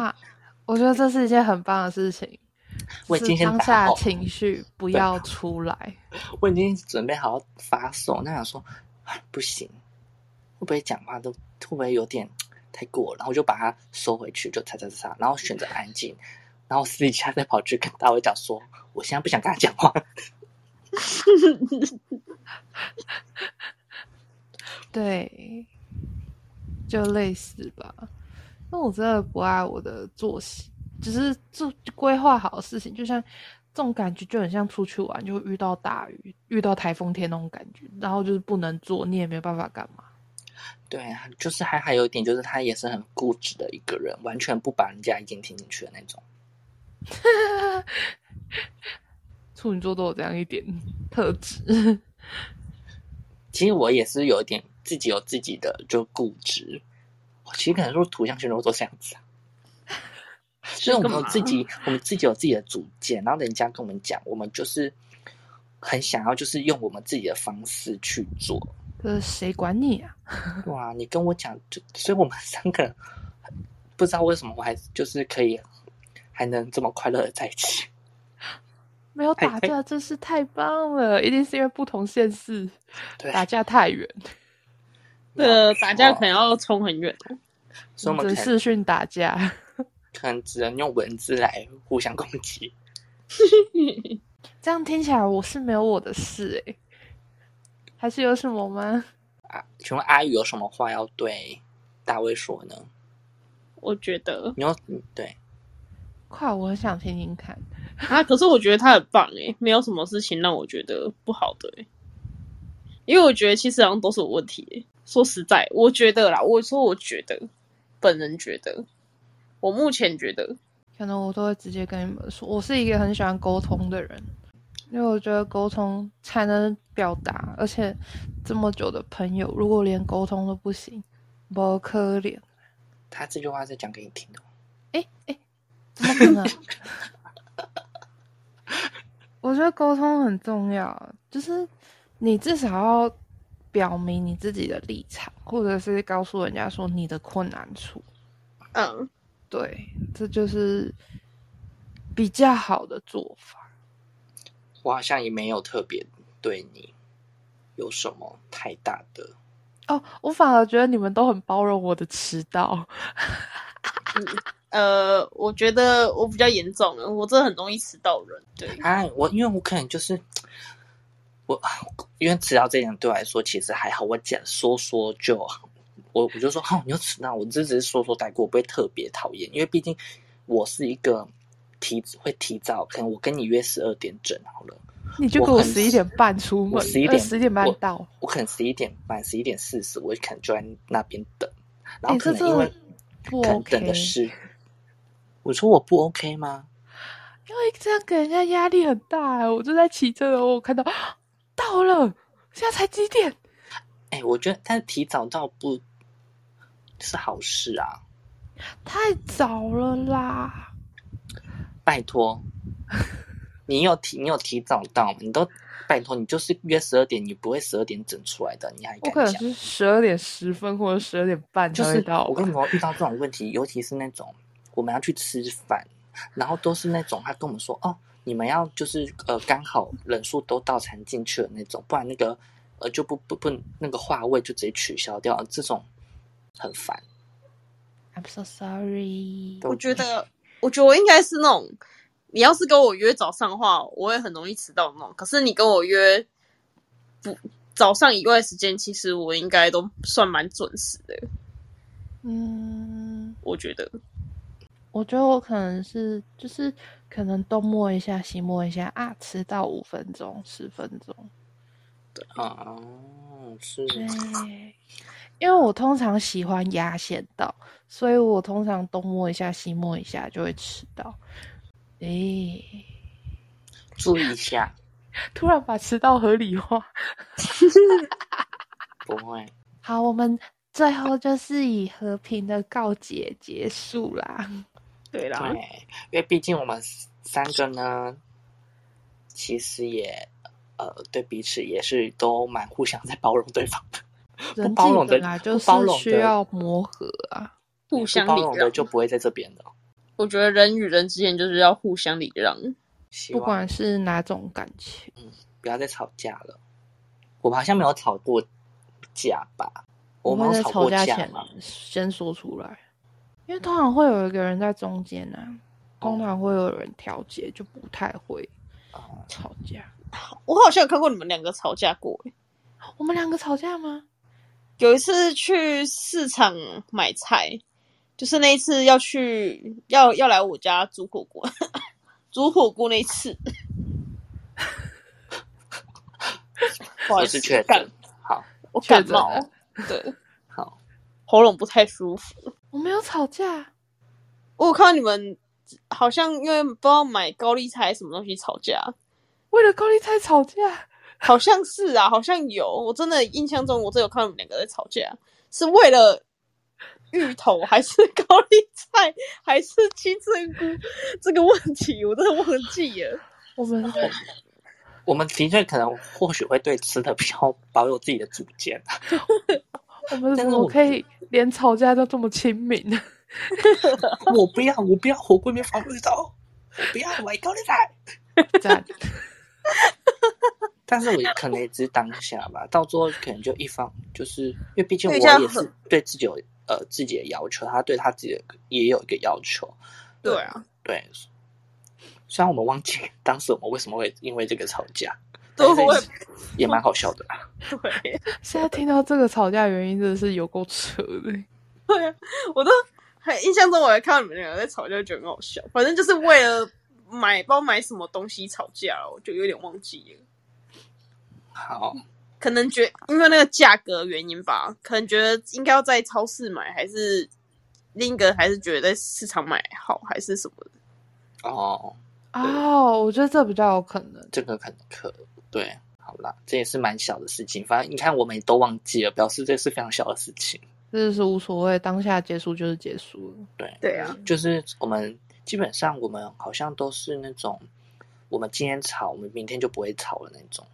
我觉得这是一件很棒的事情。我今天当下情绪 不要出来。我已经准备好发送，那想说。不行，会不会讲话都会不会有点太过？然后就把它收回去，就擦擦擦，然后选择安静，然后私底下再跑去跟大卫讲说：“我现在不想跟他讲话。”对，就类似吧。那我真的不爱我的作息，只是做规划好的事情，就像。这种感觉就很像出去玩，就会遇到大雨、遇到台风天那种感觉，然后就是不能做，你也没有办法干嘛。对啊，就是还还有一点，就是他也是很固执的一个人，完全不把人家意见听进去的那种。处女座都有这样一点特质。其实我也是有一点自己有自己的就固执，其实可能说图像全都都这样子啊。所以我们自己，我们自己有自己的主见，然后人家跟我们讲，我们就是很想要，就是用我们自己的方式去做。可是谁管你啊？哇，你跟我讲，就所以我们三个人不知道为什么我还就是可以还能这么快乐的在一起。没有打架真是太棒了，一定是因为不同县市打架太远。呃，打架可能要冲很远，所以我们视讯打架。可能只能用文字来互相攻击，这样听起来我是没有我的事哎，还是有什么吗？啊，请问阿宇有什么话要对大卫说呢？我觉得你要对，快，我很想听听看啊！可是我觉得他很棒哎，没有什么事情让我觉得不好的哎，因为我觉得其实好像都是我问题。说实在，我觉得啦，我说我觉得，本人觉得。我目前觉得，可能我都会直接跟你们说，我是一个很喜欢沟通的人，因为我觉得沟通才能表达，而且这么久的朋友，如果连沟通都不行，不可怜。他这句话是讲给你听的。哎哎，怎么可能？我觉得沟通很重要，就是你至少要表明你自己的立场，或者是告诉人家说你的困难处。嗯。对，这就是比较好的做法。我好像也没有特别对你有什么太大的哦，我反而觉得你们都很包容我的迟到。呃，我觉得我比较严重了，我真的很容易迟到人。对，哎，我因为我可能就是我，因为迟到这点对我来说其实还好，我讲说说就。我我就说，哦，你又迟到，我这只是说说带过，不会特别讨厌，因为毕竟我是一个提会提早，可能我跟你约十二点整好了，你就给我十一点半出门，十一点十点半到，我可能十一点半、十一点四十，我可能就在那边等，然后可能因为可能等的是，我说我不 OK 吗？因为这样给人家压力很大，我就在骑车的时候看到到了，现在才几点？哎，我觉得他提早到不。是好事啊！太早了啦！拜托，你有提你有提早到吗？你都拜托你就是约十二点，你不会十二点整出来的，你还？我可能是十二点十分或者十二点半就是到。我跟你说，遇到这种问题，尤其是那种我们要去吃饭，然后都是那种他跟我们说哦，你们要就是呃刚好人数都到才进去的那种，不然那个呃就不不不那个话位就直接取消掉，这种很烦。I'm so sorry。我觉得，我觉得我应该是那种，你要是跟我约早上的话，我也很容易迟到的那种。可是你跟我约不早上以外时间，其实我应该都算蛮准时的。嗯，我觉得，我觉得我可能是就是可能东摸一下西摸一下啊，迟到五分钟十分钟。啊，是对，因为我通常喜欢压线到，所以我通常东摸一下西摸一下就会迟到。诶，注意一下，突然把迟到合理化。不会。好，我们最后就是以和平的告解结束啦。对啦，对，因为毕竟我们三个呢，其实也呃对彼此也是都蛮互相在包容对方的。不包容的际本来就是包容需要磨合啊。互相包容的。就不会在这边的。我觉得人与人之间就是要互相礼让。不管是哪种感情，嗯不要再吵架了。我们好像没有吵过架吧？我们在吵过架前架吗？先说出来，因为通常会有一个人在中间啊，通常会有人调解，就不太会啊吵架。我好像有看过你们两个吵架过。我们两个吵架吗？有一次去市场买菜，就是那一次要去要要来我家煮火锅，煮火锅那一次，不好意思确感诊。好，我感冒了，对，好，喉咙不太舒服。我没有吵架，我有看到你们好像因为不知道买高丽菜什么东西吵架，为了高丽菜吵架。好像是啊，好像有。我真的印象中，我真有看到你们两个在吵架，是为了芋头还是高丽菜还是金针菇这个问题，我真的忘记了。我们我们的确可能或许会对吃的比较保有自己的主见。我们怎么可以连吵架都这么亲民呢？我不要，我不要火锅里面放芋头，我不要买高丽菜。赞，但是我可能也只是当下吧，到最后可能就一方，就是因为毕竟我也是对自己有呃自己的要求，他对他自己的也有一个要求。对啊，对，虽然我们忘记当时我们为什么会因为这个吵架，也也蛮好笑的啦。对 现在听到这个吵架原因真的是有够扯的。对啊，我都还印象中，我还看到你们两个在吵架，就觉得很好笑。反正就是为了买，不知道买什么东西吵架了，我就有点忘记了。好，可能觉因为那个价格原因吧，可能觉得应该要在超市买，还是另一个还是觉得在市场买好，还是什么的。哦，哦，我觉得这比较有可能。这个可能可对，好啦，这也是蛮小的事情。反正你看，我们也都忘记了，表示这是非常小的事情。这是无所谓，当下结束就是结束了。对，对啊，就是我们基本上我们好像都是那种，我们今天吵，我们明天就不会吵了那种，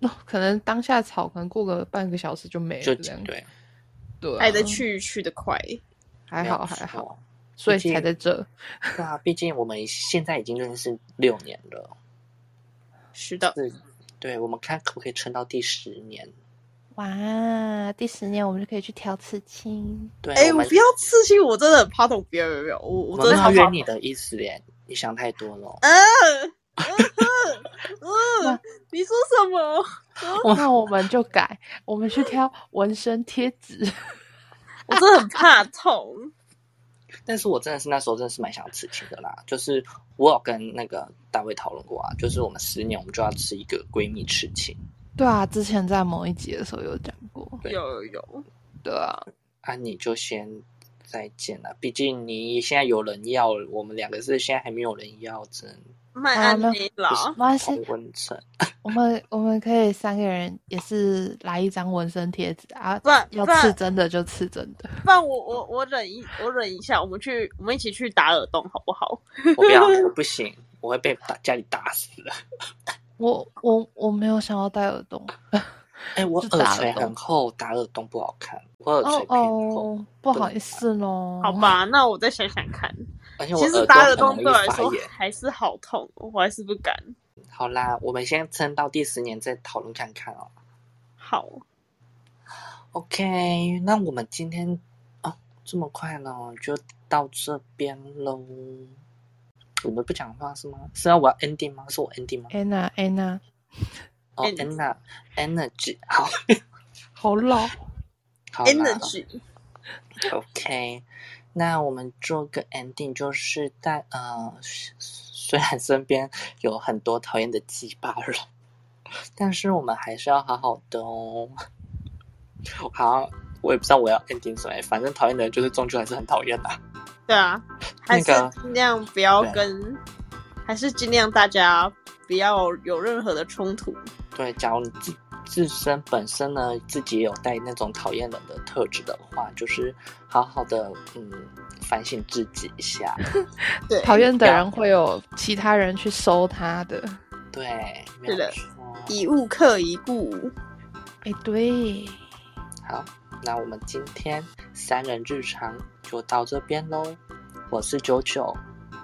哦，可能当下吵，可能过个半个小时就没了。就这样对，对啊，爱的去去的快。还好还好，所以才在这。对啊，毕竟我们现在已经认识六年了，是的，是，对，我们看可不可以撑到第十年？哇，第十年我们就可以去挑刺青。对，哎、不要刺青，我真的很怕痛。不要不要不要，我我真的好远你的意思耶，你想太多了。嗯嗯嗯，你说什么？那我们就改，我们去挑纹身贴纸。我真的很怕痛。但是我真的是那时候真的是蛮想刺青的啦，就是我有跟那个大卫讨论过啊，就是我们十年我们就要吃一个闺蜜痴情。对啊，之前在某一集的时候有讲过。对有有有，对啊，啊，你就先再见了，毕竟你现在有人要，我们两个是现在还没有人要，只能卖啊那安内啦，没关系我们 我们可以三个人也是来一张纹身贴纸啊不，然要刺真的就刺真的。不然我我我忍一我忍一下，我们去我们一起去打耳洞好不好？我不要，我 不行，我会被打家里打死的。我我我没有想要戴耳洞。哎、我耳垂很厚，打耳洞不好看，我耳哦垂偏厚，哦，不好意思喽。好，吧，那我再想想看。而且我其实打耳耳朵洞对我来说。还是好痛，我还是不敢。好啦，我们先撑到第十年再讨论看看哦。好，OK，那我们今天哦这么快呢，就到这边喽。我们不讲话是吗？是要我要 ending 吗？是我 ending 吗？安娜安娜，哦 End，Anna Energy，好，好老。好啦 energy，OK，那我们做个 ending，就是在呃，虽然身边有很多讨厌的鸡巴人，但是我们还是要好好的哦。好，我也不知道我要 ending 什么，反正讨厌的人就是终究还是很讨厌的。对啊，还是尽量不要对跟，还是尽量大家不要有任何的冲突。对，假如你自自身本身呢，自己也有带那种讨厌人的特质的话，就是好好的嗯反省自己一下。对，讨厌的人会有其他人去收他的。对，是的有错。以物克一物。哎，对，好，那我们今天三人日常就到这边喽。我是九九，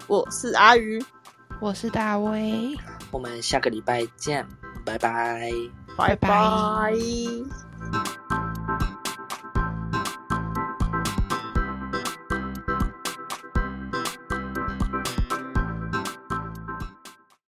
我是阿鱼，我是大威。我们下个礼拜见，拜拜。拜拜。